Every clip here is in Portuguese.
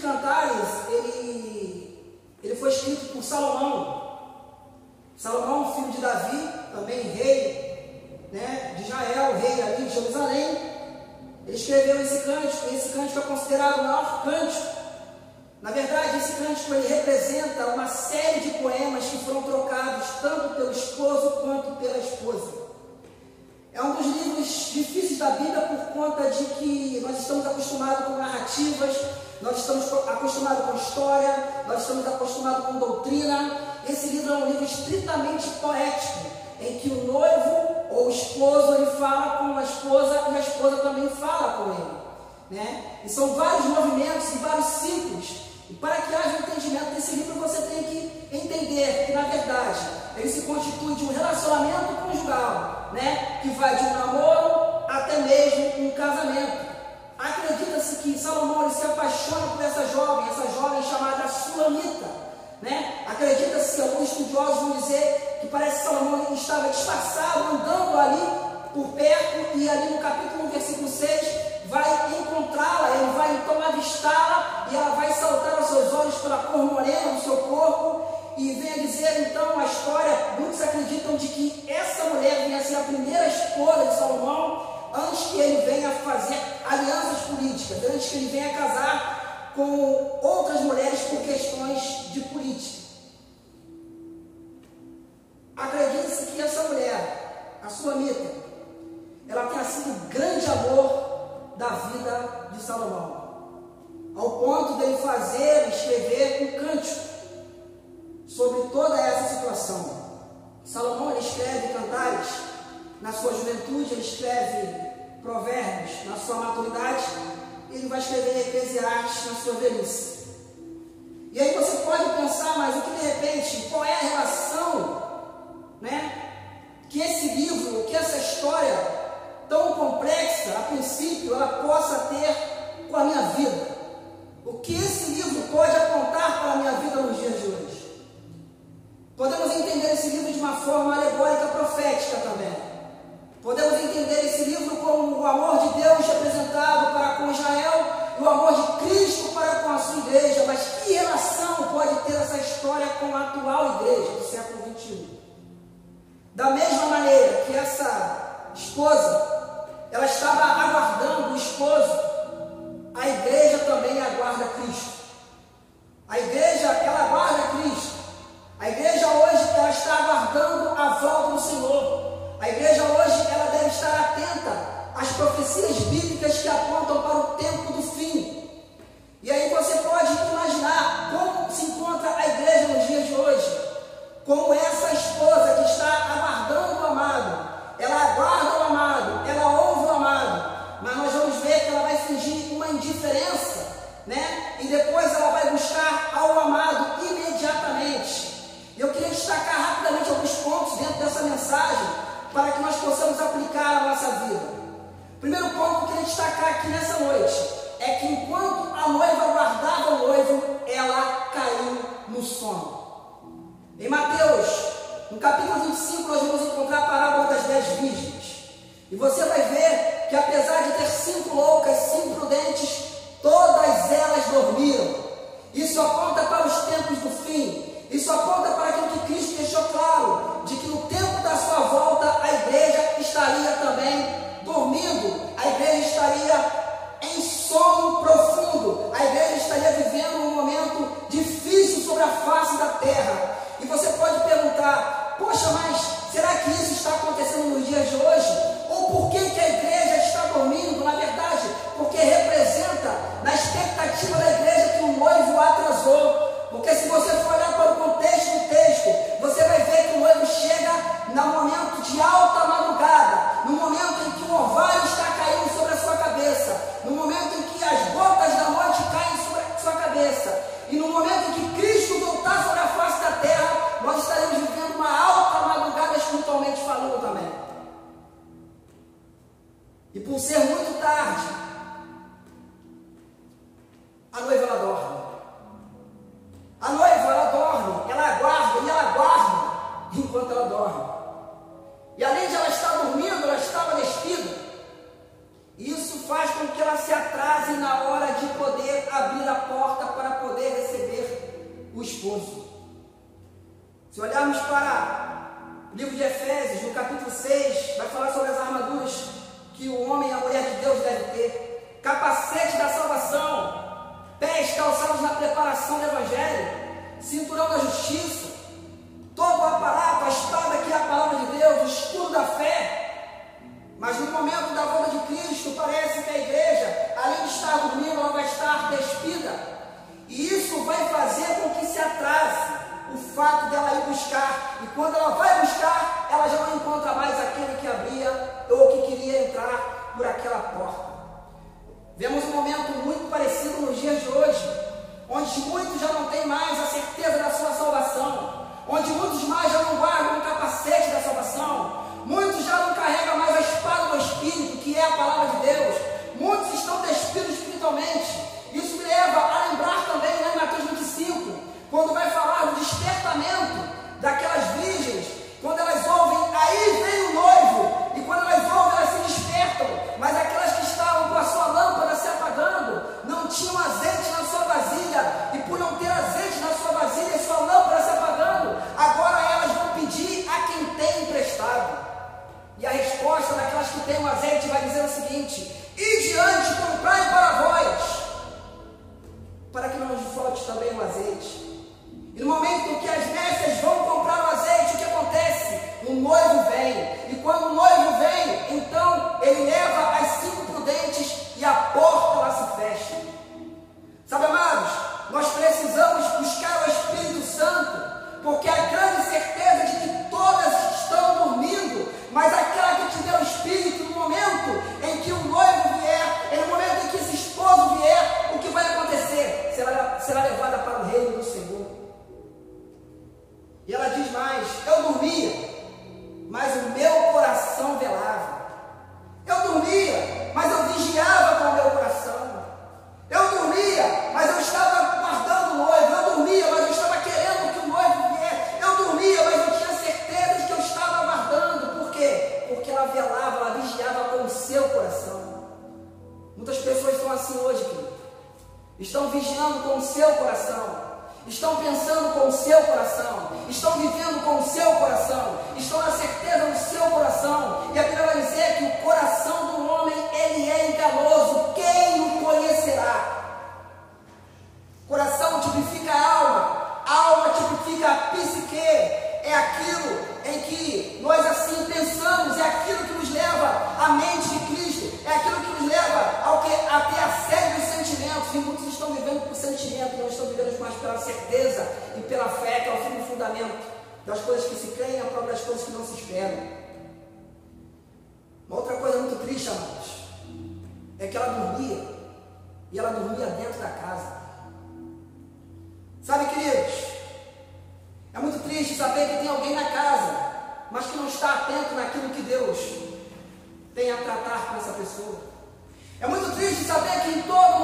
Cantares, ele, ele foi escrito por Salomão. Salomão, filho de Davi, também rei né, de Israel, rei ali de Jerusalém. Ele escreveu esse cântico, e esse cântico é considerado o maior cântico. Na verdade, esse cântico ele representa uma série de poemas que foram trocados tanto pelo esposo quanto pela esposa. É um dos livros difíceis da Bíblia por conta de que nós estamos acostumados com narrativas, nós estamos acostumados com história, nós estamos acostumados com doutrina. Esse livro é um livro estritamente poético, em que o noivo ou o esposo ele fala com a esposa e a esposa também fala com ele. Né? E são vários movimentos e vários ciclos. E para que haja entendimento desse livro, você tem que entender que, na verdade, ele se constitui de um relacionamento conjugal, né? que vai de um namoro até mesmo um casamento. Acredita-se que Salomão se apaixona por essa jovem, essa jovem chamada Sulamita. Né? Acredita-se que alguns estudiosos vão dizer que parece que Salomão estava disfarçado, andando ali por perto, e ali no capítulo 1, versículo 6, vai encontrá-la, ele vai então avistá-la, e ela vai saltar aos seus olhos pela cor morena do seu corpo, e vem a dizer então a história, muitos acreditam de que essa mulher venha a ser a primeira esposa de Salomão, que ele venha fazer alianças políticas, antes que ele venha casar com outras mulheres por questões de política. Acredita-se que essa mulher, a Sulamita, ela tenha sido grande amor da vida de Salomão, ao ponto dele fazer, escrever um cântico sobre toda essa situação. Salomão escreve cantares na sua juventude, ele escreve provérbios na sua maturidade, ele vai escrever Eclesiastes na sua velhice. E aí você pode pensar, mas o que de repente, qual é a relação, né? Que esse livro, que essa história tão complexa, a princípio, ela possa ter com a minha vida. O que esse livro pode apontar para a minha vida nos dias de hoje? Podemos entender esse livro de uma forma alegórica profética também. Podemos entender amor de Deus representado para com Israel e o amor de Cristo para com a sua igreja. Mas que relação pode ter essa história com a atual igreja do século XXI? Da mesma maneira que essa esposa, ela estava aguardando o esposo, indiferença, né? E depois ela vai buscar ao amado imediatamente. Eu queria destacar rapidamente alguns pontos dentro dessa mensagem para que nós possamos aplicar a nossa vida. Primeiro ponto que eu queria destacar aqui nessa noite é que enquanto a noiva guardava o noivo, ela caiu no sono. Em Mateus, no capítulo 25, nós vamos encontrar a parábola das dez virgens. E você vai ver que apesar de ter cinco loucas, cinco prudentes, todas elas dormiram. Isso aponta para os tempos do fim. Isso aponta preparação do Evangelho, cinturão da justiça, quando vai falar do despertamento daquelas virgens, quando elas ouvem, aí vem o noivo, e quando elas ouvem, elas se despertam, mas aquelas que estavam com a sua lâmpada se apagando, não tinham azeite na sua vasilha, e por não ter azeite na sua vasilha, sua lâmpada se apagando, agora elas vão pedir a quem tem emprestado. E a resposta daquelas que têm o azeite fundamento das coisas que se creem, a própria das coisas que não se esperam. Uma outra coisa muito triste, amados, é que ela dormia, e ela dormia dentro da casa. Sabe, queridos, é muito triste saber que tem alguém na casa, mas que não está atento naquilo que Deus tem a tratar com essa pessoa. É muito triste saber que em todo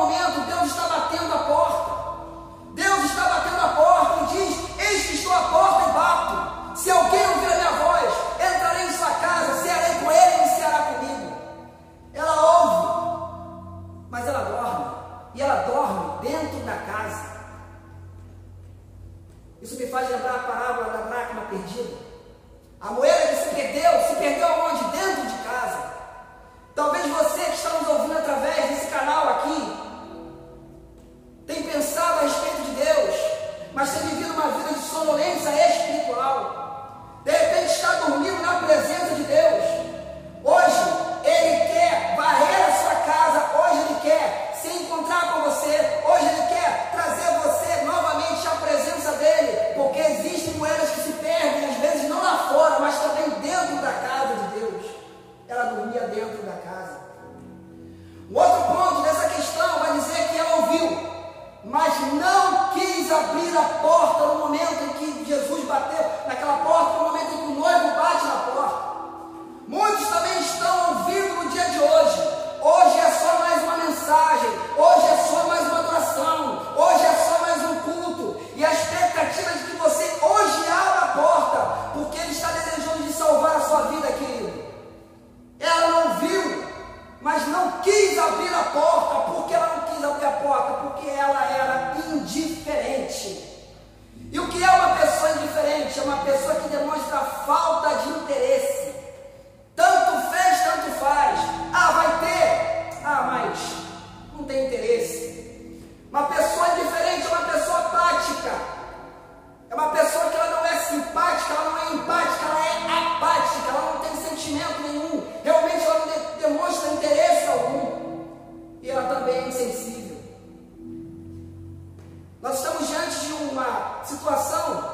Nós estamos diante de uma situação